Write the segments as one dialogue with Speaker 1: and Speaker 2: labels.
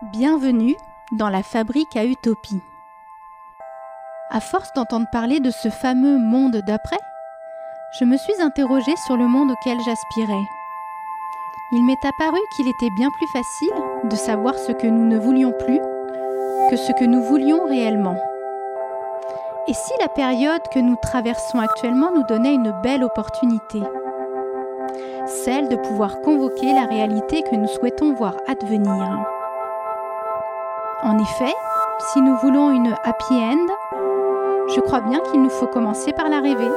Speaker 1: Bienvenue dans la fabrique à utopie. À force d'entendre parler de ce fameux monde d'après, je me suis interrogée sur le monde auquel j'aspirais. Il m'est apparu qu'il était bien plus facile de savoir ce que nous ne voulions plus que ce que nous voulions réellement. Et si la période que nous traversons actuellement nous donnait une belle opportunité Celle de pouvoir convoquer la réalité que nous souhaitons voir advenir. En effet, si nous voulons une happy end, je crois bien qu'il nous faut commencer par la rêver.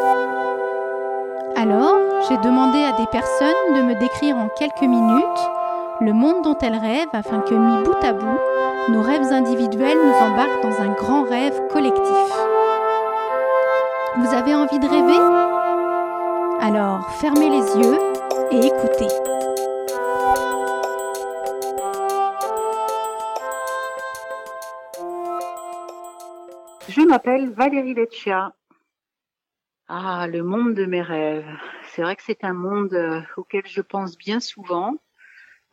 Speaker 1: Alors, j'ai demandé à des personnes de me décrire en quelques minutes le monde dont elles rêvent afin que, mis bout à bout, nos rêves individuels nous embarquent dans un grand rêve collectif. Vous avez envie de rêver? Alors, fermez les yeux et écoutez.
Speaker 2: Je m'appelle Valérie Leccia. Ah, le monde de mes rêves. C'est vrai que c'est un monde euh, auquel je pense bien souvent,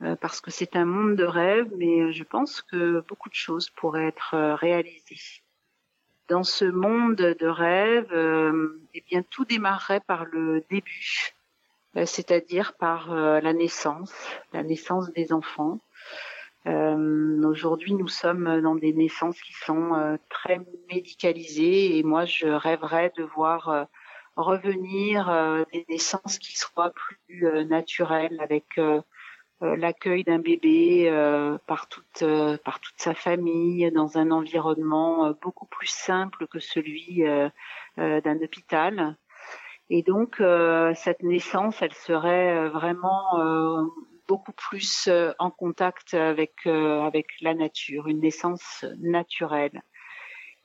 Speaker 2: euh, parce que c'est un monde de rêves, mais je pense que beaucoup de choses pourraient être euh, réalisées. Dans ce monde de rêves, eh bien, tout démarrerait par le début, c'est-à-dire par la naissance, la naissance des enfants. Euh, Aujourd'hui, nous sommes dans des naissances qui sont euh, très médicalisées et moi, je rêverais de voir euh, revenir euh, des naissances qui soient plus naturelles avec l'accueil d'un bébé par toute par toute sa famille dans un environnement beaucoup plus simple que celui d'un hôpital. Et donc cette naissance, elle serait vraiment beaucoup plus euh, en contact avec euh, avec la nature, une naissance naturelle.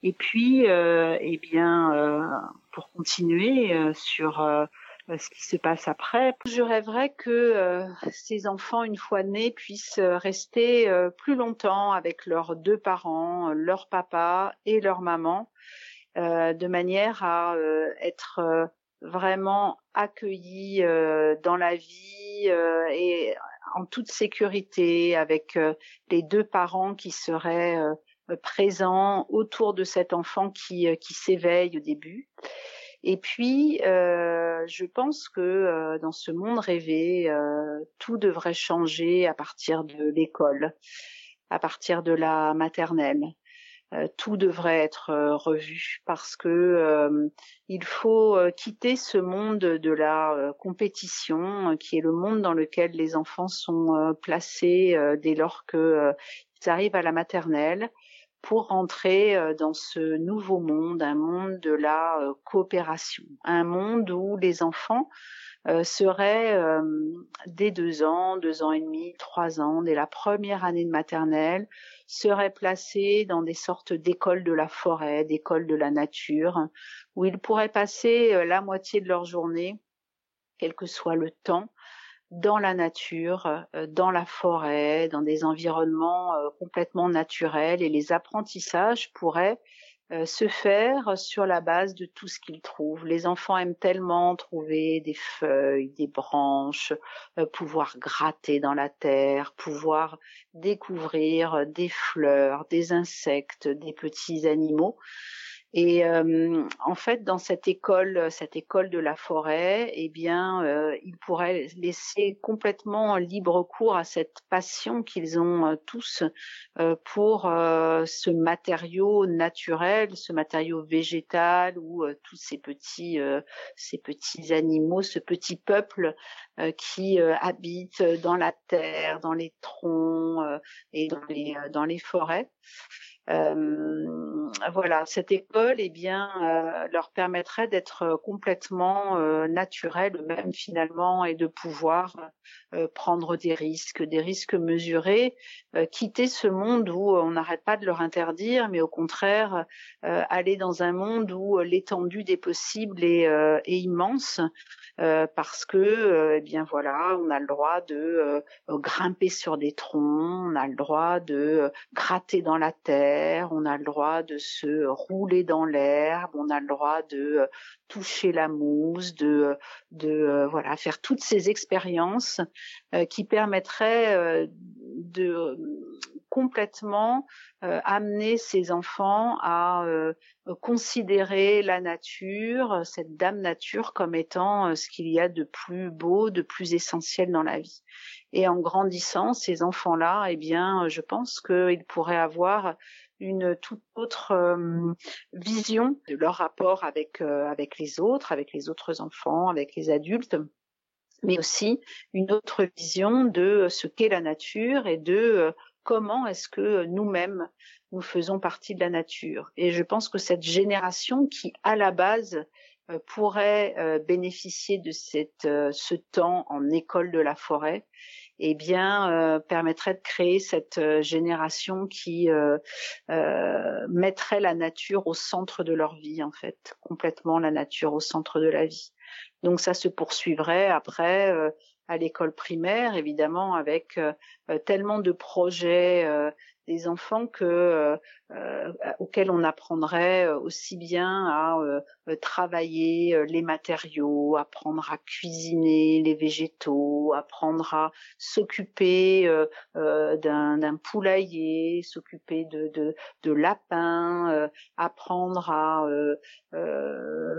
Speaker 2: Et puis, euh, eh bien, pour continuer sur ce qui se passe après, je rêverais que ces enfants, une fois nés, puissent rester plus longtemps avec leurs deux parents, leur papa et leur maman, de manière à être vraiment accueillis dans la vie et en toute sécurité avec euh, les deux parents qui seraient euh, présents autour de cet enfant qui, euh, qui s'éveille au début. Et puis, je pense que dans ce monde rêvé, tout devrait changer à partir de l'école, à partir de la maternelle. Euh, tout devrait être euh, revu parce que euh, il faut quitter ce monde de la compétition qui est le monde dans lequel les enfants sont placés dès lors qu'ils arrivent à la maternelle pour rentrer dans ce nouveau monde, un monde de la coopération, un monde où les enfants seraient dès deux ans, deux ans et demi, trois ans, dès la première année de maternelle, seraient placés dans des sortes d'écoles de la forêt, d'écoles de la nature, où ils pourraient passer euh, la moitié de leur journée, quel que soit le temps, dans la nature, euh, dans la forêt, dans des environnements euh, complètement naturels et les apprentissages pourraient euh, se faire sur la base de tout ce qu'ils trouvent. Les enfants aiment tellement trouver des feuilles, des branches, euh, pouvoir gratter dans la terre, pouvoir découvrir des fleurs, des insectes, des petits animaux. Et euh, en fait, dans cette école, cette école de la forêt, eh bien, euh, ils pourraient laisser complètement libre cours à cette passion qu'ils ont euh, tous euh, pour euh, ce matériau naturel, ce matériau végétal ou tous ces petits, ces petits animaux, ce petit peuple qui habite dans la terre, dans les troncs et dans les dans les forêts. Euh, voilà, cette école, eh bien, euh, leur permettrait d'être complètement euh, naturels eux-mêmes finalement et de pouvoir prendre des risques, des risques mesurés, quitter ce monde où on n'arrête pas de leur interdire, mais au contraire aller dans un monde où l'étendue des possibles est, est immense. Euh, parce que euh, eh bien voilà, on a le droit de euh, grimper sur des troncs, on a le droit de gratter dans la terre, on a le droit de se rouler dans l'herbe, on a le droit de toucher la mousse, de de voilà faire toutes ces expériences qui permettraient de complètement amener ces enfants à considérer la nature, cette dame nature comme étant ce qu'il y a de plus beau, de plus essentiel dans la vie. Et en grandissant, ces enfants-là, eh bien, je pense qu'ils pourraient avoir une toute autre vision de leur rapport avec avec les autres, avec les autres enfants, avec les adultes mais aussi une autre vision de ce qu'est la nature et de comment est-ce que nous-mêmes nous faisons partie de la nature. Et je pense que cette génération qui, à la base, pourrait bénéficier de cette, ce temps en école de la forêt, eh bien, permettrait de créer cette génération qui mettrait la nature au centre de leur vie, en fait, complètement la nature au centre de la vie. Donc ça se poursuivrait après à l'école primaire, évidemment, avec tellement de projets des enfants que euh, euh, auxquels on apprendrait euh, aussi bien à travailler les matériaux, apprendre à cuisiner les végétaux, apprendre à s'occuper d'un poulailler, s'occuper de, de, de lapins, apprendre à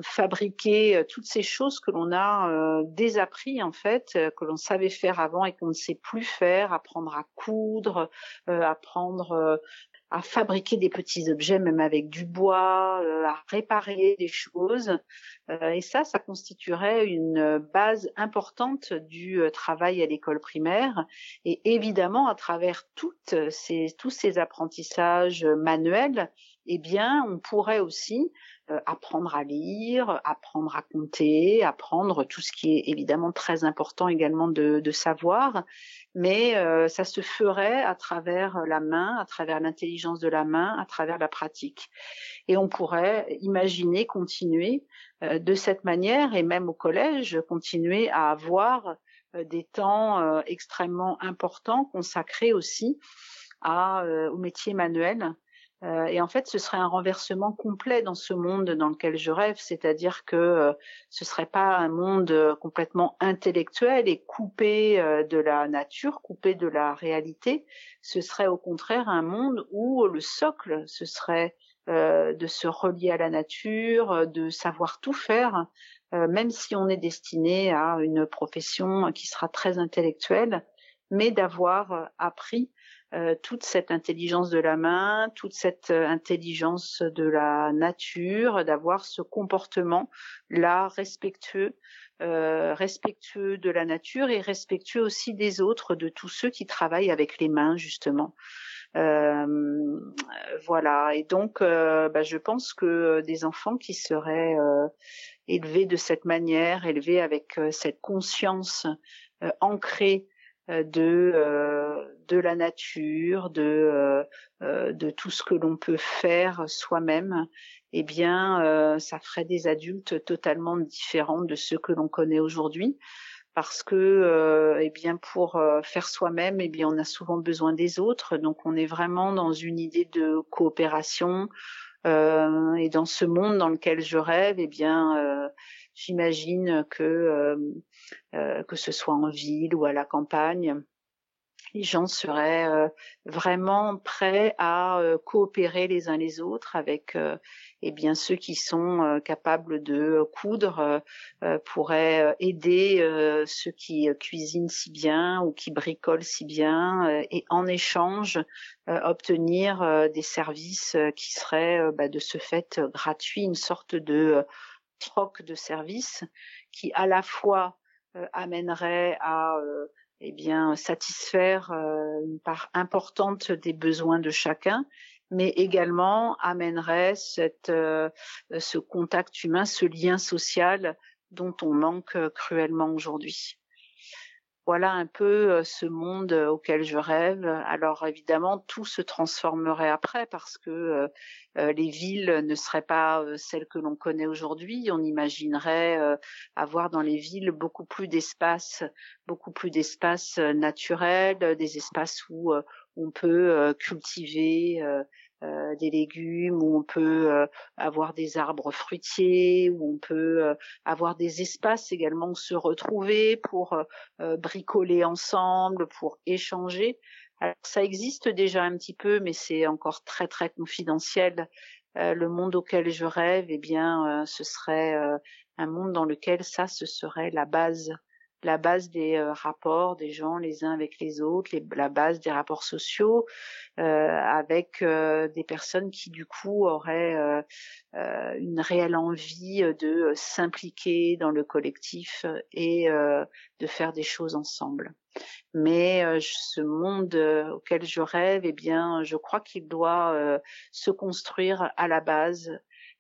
Speaker 2: fabriquer toutes ces choses que l'on a désappris en fait, que l'on savait faire avant et qu'on ne sait plus faire, apprendre à coudre, apprendre euh, à fabriquer des petits objets, même avec du bois, euh, à réparer des choses. Euh, et ça, ça constituerait une base importante du travail à l'école primaire. Et évidemment, à travers ces, tous ces apprentissages manuels, eh bien, on pourrait aussi apprendre à lire, apprendre à compter, apprendre tout ce qui est évidemment très important également de, de savoir, mais euh, ça se ferait à travers la main, à travers l'intelligence de la main, à travers la pratique. Et on pourrait imaginer continuer euh, de cette manière, et même au collège, continuer à avoir euh, des temps extrêmement importants consacrés aussi à, au métier manuel euh, et en fait, ce serait un renversement complet dans ce monde dans lequel je rêve, c'est-à-dire que euh, ce serait pas un monde euh, complètement intellectuel et coupé de la nature, coupé de la réalité. Ce serait au contraire un monde où le socle, ce serait de se relier à la nature, de savoir tout faire, même si on est destiné à une profession qui sera très intellectuelle, mais d'avoir appris euh, toute cette intelligence de la main, toute cette euh, intelligence de la nature, d'avoir ce comportement là respectueux, euh, respectueux de la nature et respectueux aussi des autres, de tous ceux qui travaillent avec les mains justement. voilà. Et donc, bah, je pense que des enfants qui seraient élevés de cette manière, élevés avec cette conscience ancrée de de la nature, de euh, euh, de tout ce que l'on peut faire soi-même, eh bien, euh, ça ferait des adultes totalement différents de ceux que l'on connaît aujourd'hui. Parce que eh bien pour faire soi-même eh bien on a souvent besoin des autres. Donc on est vraiment dans une idée de coopération et dans ce monde dans lequel je rêve eh bien j'imagine que que ce soit en ville ou à la campagne les gens seraient euh, vraiment prêts à euh, coopérer les uns les autres avec euh, eh bien ceux qui sont capables de coudre pourraient aider ceux qui cuisinent si bien ou qui bricolent si bien et en échange obtenir des services qui seraient bah, de ce fait gratuits, une sorte de troc de services qui à la fois amènerait à eh bien satisfaire euh, une part importante des besoins de chacun, mais également amènerait cette, euh, ce contact humain, ce lien social dont on manque cruellement aujourd'hui voilà un peu ce monde auquel je rêve. Alors évidemment, tout se transformerait après parce que les villes ne seraient pas celles que l'on connaît aujourd'hui. On imaginerait avoir dans les villes beaucoup plus d'espaces, beaucoup plus d'espaces naturels, des espaces où on peut cultiver euh, des légumes, où on peut euh, avoir des arbres fruitiers, où on peut euh, avoir des espaces également se retrouver pour bricoler ensemble, pour échanger. Alors, ça existe déjà un petit peu, mais c'est encore très très confidentiel. Le monde auquel je rêve, eh bien, ce serait un monde dans lequel ça, ce serait la base la base des euh, rapports des gens les uns avec les autres, la base des rapports sociaux, euh, avec euh, des personnes qui du coup auraient une réelle envie de s'impliquer dans le collectif et de faire des choses ensemble. Mais ce monde auquel je rêve, eh bien, je crois qu'il doit se construire à la base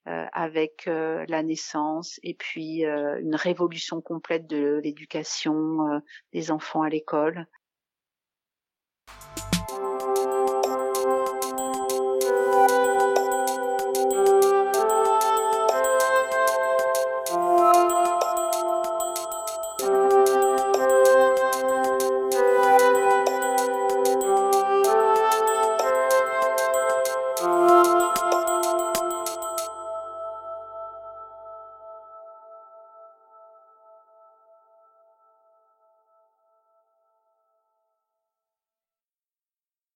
Speaker 2: euh, avec euh, la naissance et puis euh, une révolution complète de l'éducation des enfants à l'école.